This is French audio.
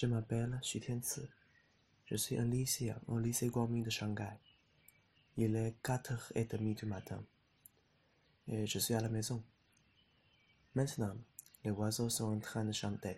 Je m'appelle Xu Tianci. Je suis un lycéen au lycée Guangming de Shanghai. Il est quatre heures et demie du matin. Et je suis à la maison. Maintenant, les oiseaux sont en train de chanter.